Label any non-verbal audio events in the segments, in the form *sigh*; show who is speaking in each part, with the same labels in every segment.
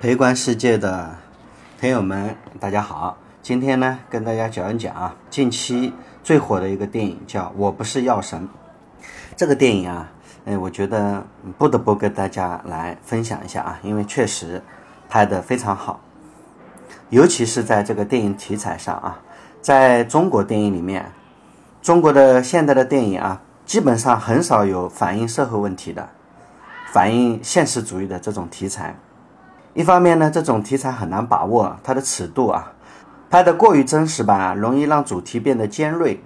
Speaker 1: 陪观世界的朋友们，大家好。今天呢，跟大家讲一讲啊，近期最火的一个电影叫《我不是药神》。这个电影啊，哎，我觉得不得不跟大家来分享一下啊，因为确实拍得非常好，尤其是在这个电影题材上啊，在中国电影里面，中国的现代的电影啊，基本上很少有反映社会问题的、反映现实主义的这种题材。一方面呢，这种题材很难把握它的尺度啊，拍的过于真实吧，容易让主题变得尖锐；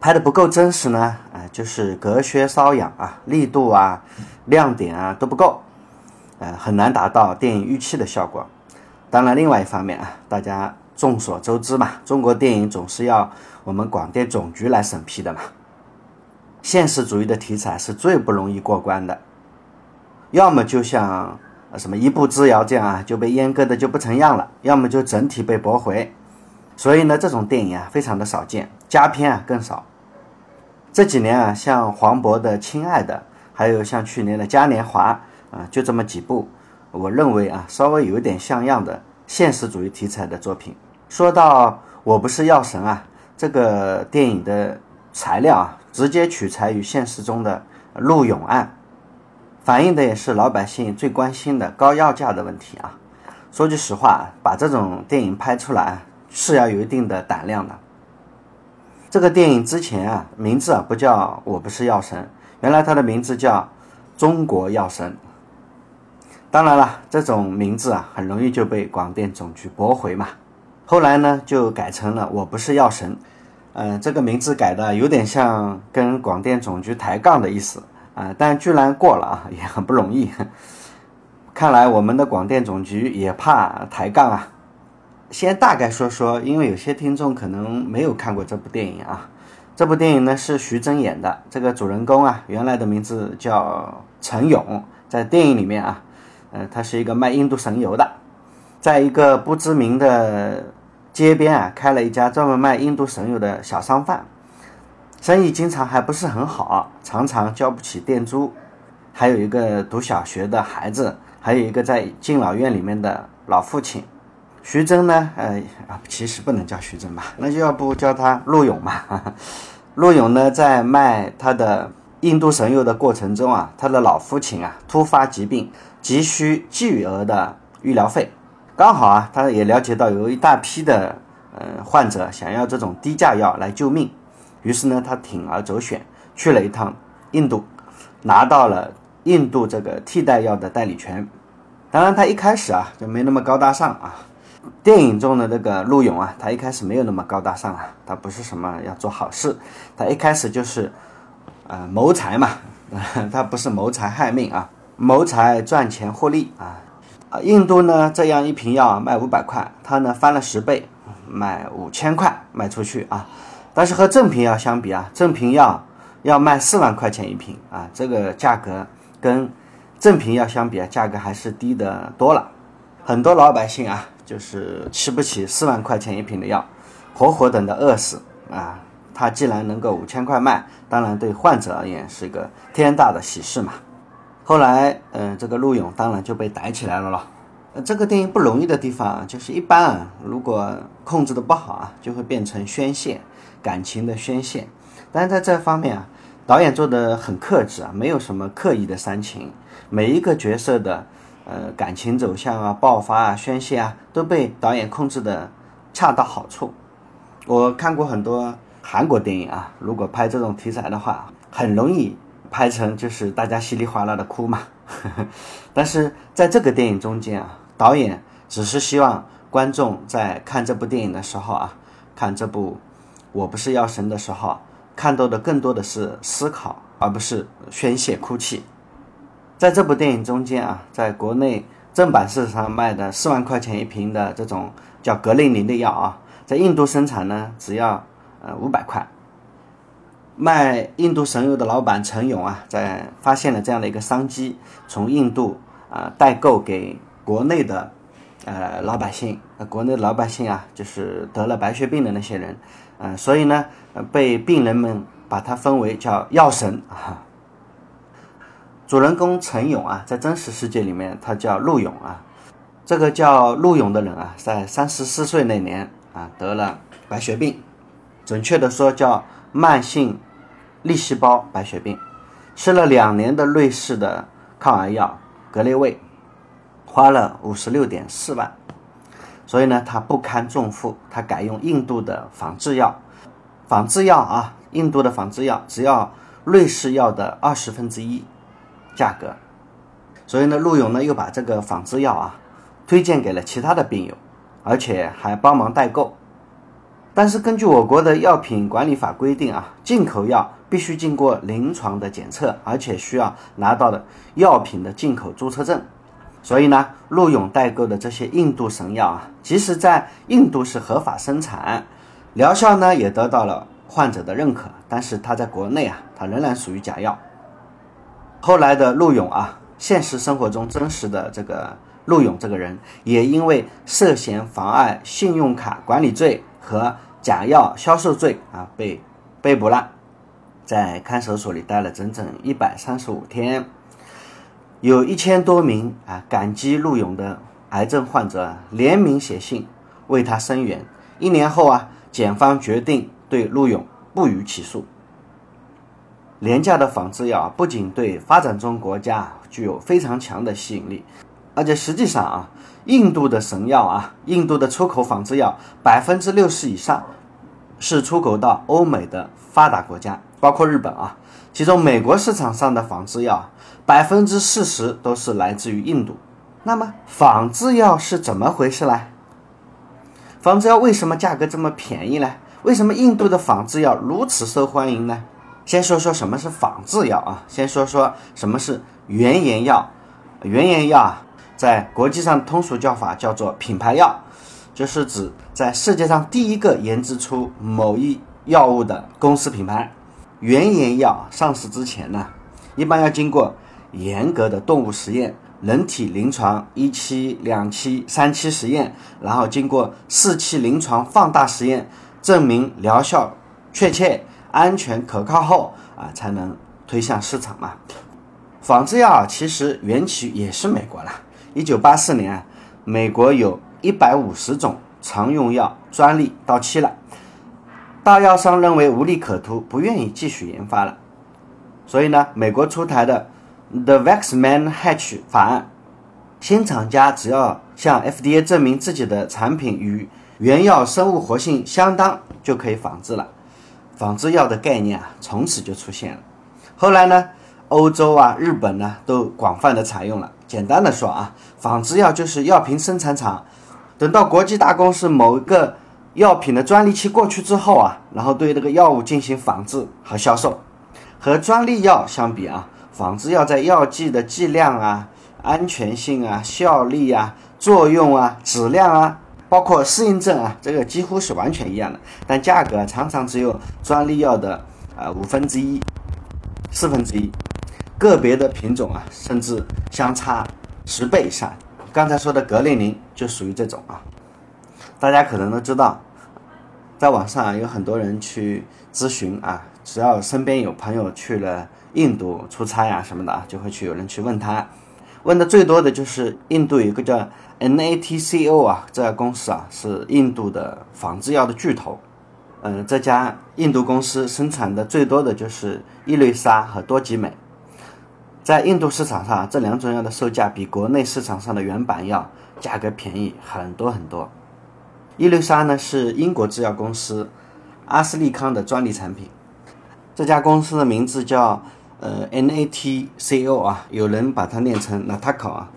Speaker 1: 拍的不够真实呢，啊，就是隔靴搔痒啊，力度啊、亮点啊都不够，呃，很难达到电影预期的效果。当然，另外一方面啊，大家众所周知嘛，中国电影总是要我们广电总局来审批的嘛，现实主义的题材是最不容易过关的，要么就像。什么一步之遥这样啊就被阉割的就不成样了，要么就整体被驳回，所以呢这种电影啊非常的少见，佳片啊更少。这几年啊像黄渤的《亲爱的》，还有像去年的《嘉年华》啊就这么几部，我认为啊稍微有点像样的现实主义题材的作品。说到我不是药神啊，这个电影的材料啊直接取材于现实中的陆勇案。反映的也是老百姓最关心的高药价的问题啊！说句实话，把这种电影拍出来是要有一定的胆量的。这个电影之前啊，名字啊不叫我不是药神，原来它的名字叫中国药神。当然了，这种名字啊很容易就被广电总局驳回嘛。后来呢，就改成了我不是药神。嗯，这个名字改的有点像跟广电总局抬杠的意思。啊，但居然过了啊，也很不容易。看来我们的广电总局也怕抬杠啊。先大概说说，因为有些听众可能没有看过这部电影啊。这部电影呢是徐峥演的，这个主人公啊，原来的名字叫陈勇，在电影里面啊，呃，他是一个卖印度神油的，在一个不知名的街边啊，开了一家专门卖印度神油的小商贩。生意经常还不是很好，常常交不起店租，还有一个读小学的孩子，还有一个在敬老院里面的老父亲。徐峥呢？呃啊，其实不能叫徐峥吧，*laughs* 那就要不叫他陆勇嘛。*laughs* 陆勇呢，在卖他的印度神油的过程中啊，他的老父亲啊突发疾病，急需巨额的医疗费。刚好啊，他也了解到有一大批的呃患者想要这种低价药来救命。于是呢，他铤而走险，去了一趟印度，拿到了印度这个替代药的代理权。当然，他一开始啊就没那么高大上啊。电影中的这个陆勇啊，他一开始没有那么高大上啊，他不是什么要做好事，他一开始就是啊谋财嘛，*laughs* 他不是谋财害命啊，谋财赚钱获利啊。啊，印度呢这样一瓶药卖五百块，他呢翻了十倍，卖五千块卖出去啊。但是和正品药相比啊，正品药要卖四万块钱一瓶啊，这个价格跟正品药相比啊，价格还是低的多了。很多老百姓啊，就是吃不起四万块钱一瓶的药，活活等着饿死啊。他既然能够五千块卖，当然对患者而言是个天大的喜事嘛。后来，嗯，这个陆勇当然就被逮起来了咯。呃，这个电影不容易的地方啊，就是一般啊，如果控制的不好啊，就会变成宣泄。感情的宣泄，但是在这方面啊，导演做的很克制啊，没有什么刻意的煽情，每一个角色的呃感情走向啊、爆发啊、宣泄啊，都被导演控制的恰到好处。我看过很多韩国电影啊，如果拍这种题材的话，很容易拍成就是大家稀里哗啦的哭嘛。*laughs* 但是在这个电影中间啊，导演只是希望观众在看这部电影的时候啊，看这部。我不是药神的时候，看到的更多的是思考，而不是宣泄哭泣。在这部电影中间啊，在国内正版市场上卖的四万块钱一瓶的这种叫格林林的药啊，在印度生产呢，只要呃五百块。卖印度神油的老板陈勇啊，在发现了这样的一个商机，从印度啊代购给国内的呃老百姓，国内老百姓啊，就是得了白血病的那些人。嗯，所以呢，被病人们把它分为叫药神啊。主人公陈勇啊，在真实世界里面他叫陆勇啊。这个叫陆勇的人啊，在三十四岁那年啊得了白血病，准确的说叫慢性粒细胞白血病，吃了两年的瑞士的抗癌药格列卫，花了五十六点四万，所以呢他不堪重负，他改用印度的仿制药，仿制药啊，印度的仿制药只要瑞士药的二十分之一价格，所以呢陆勇呢又把这个仿制药啊。推荐给了其他的病友，而且还帮忙代购。但是根据我国的药品管理法规定啊，进口药必须经过临床的检测，而且需要拿到的药品的进口注册证。所以呢，陆勇代购的这些印度神药啊，即使在印度是合法生产，疗效呢也得到了患者的认可，但是它在国内啊，它仍然属于假药。后来的陆勇啊，现实生活中真实的这个。陆勇这个人也因为涉嫌妨碍信用卡管理罪和假药销售罪啊被被捕了，在看守所里待了整整一百三十五天，有一千多名啊感激陆勇的癌症患者联名写信为他声援。一年后啊，检方决定对陆勇不予起诉。廉价的仿制药不仅对发展中国家具有非常强的吸引力。而且实际上啊，印度的神药啊，印度的出口仿制药百分之六十以上是出口到欧美的发达国家，包括日本啊。其中美国市场上的仿制药百分之四十都是来自于印度。那么仿制药是怎么回事呢？仿制药为什么价格这么便宜呢？为什么印度的仿制药如此受欢迎呢？先说说什么是仿制药啊，先说说什么是原研药。原研药啊。在国际上通俗叫法叫做品牌药，就是指在世界上第一个研制出某一药物的公司品牌。原研药上市之前呢，一般要经过严格的动物实验、人体临床一期、两期、三期实验，然后经过四期临床放大实验，证明疗效确切、安全可靠后啊，才能推向市场嘛。仿制药其实缘起也是美国了。一九八四年，美国有一百五十种常用药专利到期了，大药商认为无利可图，不愿意继续研发了。所以呢，美国出台的 The Vaxman-Hatch 法案，新厂家只要向 FDA 证明自己的产品与原药生物活性相当，就可以仿制了。仿制药的概念啊，从此就出现了。后来呢，欧洲啊、日本呢，都广泛的采用了。简单的说啊，仿制药就是药品生产厂，等到国际大公司某一个药品的专利期过去之后啊，然后对这个药物进行仿制和销售。和专利药相比啊，仿制药在药剂的剂量啊、安全性啊、效力啊、作用啊、质量啊，包括适应症啊，这个几乎是完全一样的，但价格常常只有专利药的呃五分之一、四分之一。个别的品种啊，甚至相差十倍以上。刚才说的格列宁就属于这种啊。大家可能都知道，在网上有很多人去咨询啊，只要身边有朋友去了印度出差啊什么的啊，就会去有人去问他。问的最多的就是印度有个叫 NATCO 啊，这家公司啊是印度的仿制药的巨头。嗯，这家印度公司生产的最多的就是伊瑞莎和多吉美。在印度市场上，这两种药的售价比国内市场上的原版药价格便宜很多很多。伊丽莎呢是英国制药公司阿斯利康的专利产品，这家公司的名字叫呃 NATCO 啊，有人把它念成 Nataco 啊，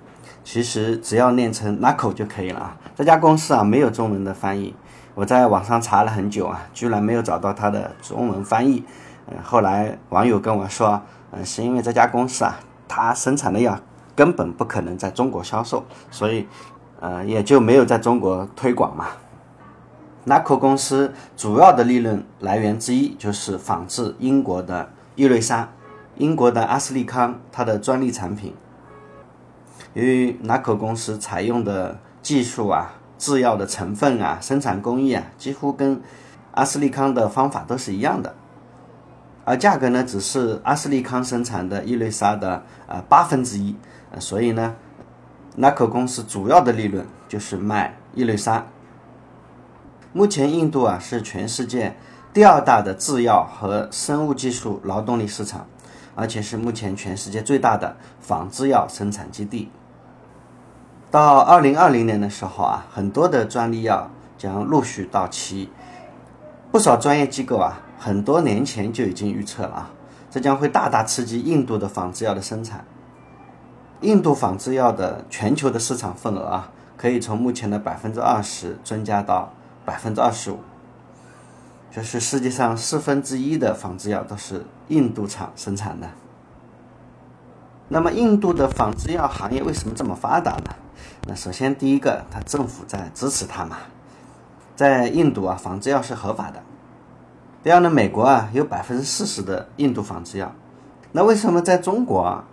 Speaker 1: 其实只要念成 Naco 就可以了啊。这家公司啊没有中文的翻译，我在网上查了很久啊，居然没有找到它的中文翻译。嗯，后来网友跟我说。嗯，是因为这家公司啊，它生产的药根本不可能在中国销售，所以，呃，也就没有在中国推广嘛。纳克公司主要的利润来源之一就是仿制英国的伊瑞莎，英国的阿斯利康它的专利产品。由于纳克公司采用的技术啊、制药的成分啊、生产工艺啊，几乎跟阿斯利康的方法都是一样的。而价格呢，只是阿斯利康生产的伊瑞莎的呃八分之一，所以呢，那可公司主要的利润就是卖伊瑞莎。目前印度啊是全世界第二大的制药和生物技术劳动力市场，而且是目前全世界最大的仿制药生产基地。到二零二零年的时候啊，很多的专利药将陆续到期，不少专业机构啊，很多年前就已经预测了啊，这将会大大刺激印度的仿制药的生产。印度仿制药的全球的市场份额啊，可以从目前的百分之二十增加到百分之二十五，就是世界上四分之一的仿制药都是印度厂生产的。那么，印度的仿制药行业为什么这么发达呢？那首先第一个，它政府在支持它嘛，在印度啊，仿制药是合法的。第二呢，美国啊有百分之四十的印度仿制药，那为什么在中国啊？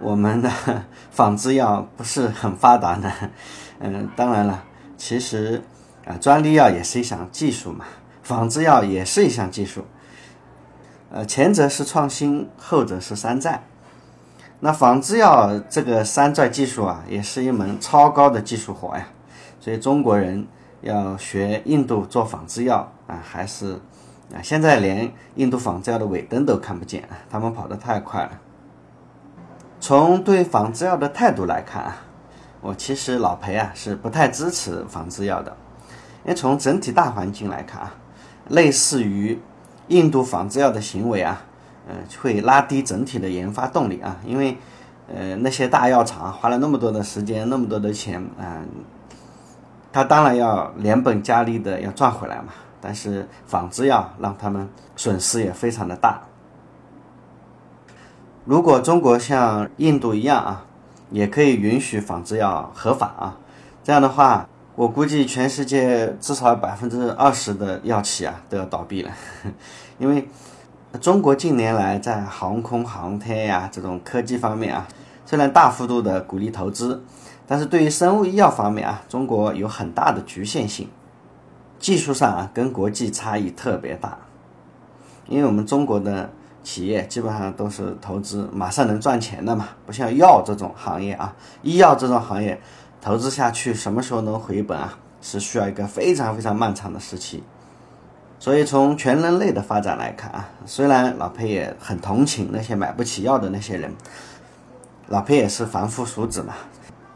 Speaker 1: 我们的 *laughs* 仿制药不是很发达呢，嗯，当然了，其实啊，专利药也是一项技术嘛，仿制药也是一项技术，呃，前者是创新，后者是山寨。那仿制药这个山寨技术啊，也是一门超高的技术活呀，所以中国人要学印度做仿制药啊，还是啊，现在连印度仿制药的尾灯都看不见，他们跑得太快了。从对仿制药的态度来看啊，我其实老裴啊是不太支持仿制药的，因为从整体大环境来看啊，类似于印度仿制药的行为啊，呃，会拉低整体的研发动力啊，因为呃那些大药厂花了那么多的时间，那么多的钱啊，他当然要连本加厉的要赚回来嘛，但是仿制药让他们损失也非常的大。如果中国像印度一样啊，也可以允许仿制药合法啊，这样的话，我估计全世界至少百分之二十的药企啊都要倒闭了，*laughs* 因为中国近年来在航空航天呀这种科技方面啊，虽然大幅度的鼓励投资，但是对于生物医药方面啊，中国有很大的局限性，技术上啊跟国际差异特别大，因为我们中国的。企业基本上都是投资马上能赚钱的嘛，不像药这种行业啊，医药这种行业投资下去什么时候能回本啊，是需要一个非常非常漫长的时期。所以从全人类的发展来看啊，虽然老裴也很同情那些买不起药的那些人，老裴也是凡夫俗子嘛，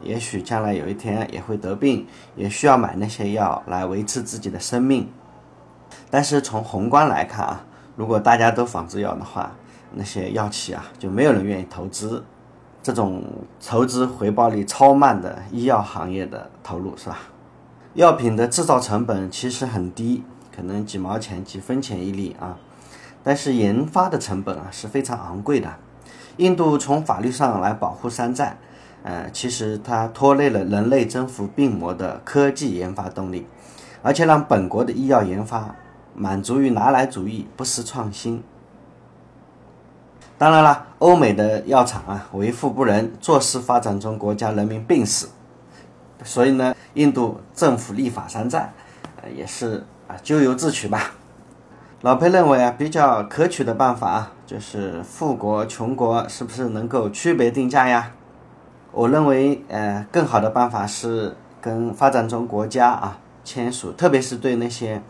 Speaker 1: 也许将来有一天也会得病，也需要买那些药来维持自己的生命。但是从宏观来看啊。如果大家都仿制药的话，那些药企啊就没有人愿意投资这种投资回报率超慢的医药行业的投入，是吧？药品的制造成本其实很低，可能几毛钱、几分钱一粒啊，但是研发的成本啊是非常昂贵的。印度从法律上来保护山寨，呃，其实它拖累了人类征服病魔的科技研发动力，而且让本国的医药研发。满足于拿来主义，不思创新。当然了，欧美的药厂啊，为富不仁，坐视发展中国家人民病死。所以呢，印度政府立法山寨，呃，也是啊，咎由自取吧。老裴认为啊，比较可取的办法啊，就是富国穷国是不是能够区别定价呀？我认为，呃，更好的办法是跟发展中国家啊签署，特别是对那些。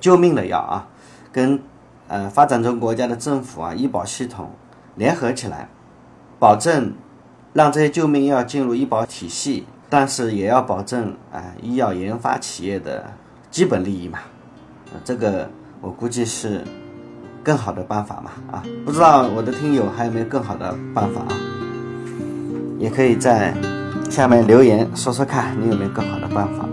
Speaker 1: 救命的药啊，跟呃发展中国家的政府啊医保系统联合起来，保证让这些救命药进入医保体系，但是也要保证啊医药研发企业的基本利益嘛。这个我估计是更好的办法嘛啊，不知道我的听友还有没有更好的办法啊？也可以在下面留言说说看你有没有更好的办法。